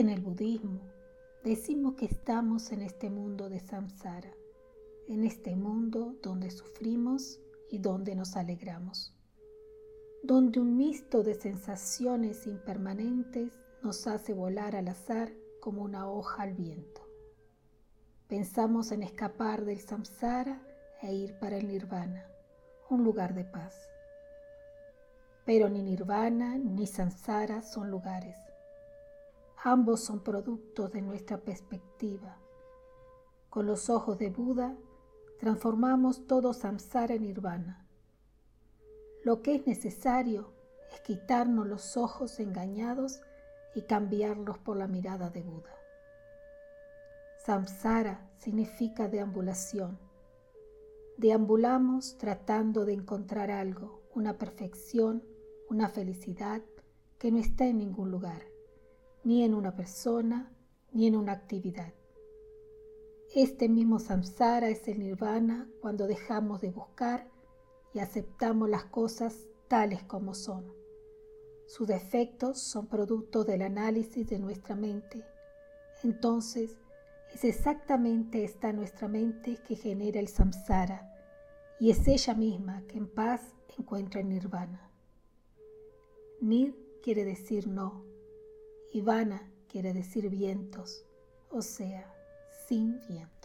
En el budismo decimos que estamos en este mundo de samsara, en este mundo donde sufrimos y donde nos alegramos, donde un mixto de sensaciones impermanentes nos hace volar al azar como una hoja al viento. Pensamos en escapar del samsara e ir para el nirvana, un lugar de paz. Pero ni nirvana ni samsara son lugares Ambos son productos de nuestra perspectiva. Con los ojos de Buda transformamos todo samsara en nirvana. Lo que es necesario es quitarnos los ojos engañados y cambiarlos por la mirada de Buda. Samsara significa deambulación. Deambulamos tratando de encontrar algo, una perfección, una felicidad que no está en ningún lugar ni en una persona, ni en una actividad. Este mismo samsara es el nirvana cuando dejamos de buscar y aceptamos las cosas tales como son. Sus defectos son producto del análisis de nuestra mente. Entonces, es exactamente esta nuestra mente que genera el samsara y es ella misma que en paz encuentra el nirvana. Nir quiere decir no, Ivana quiere decir vientos, o sea, sin viento.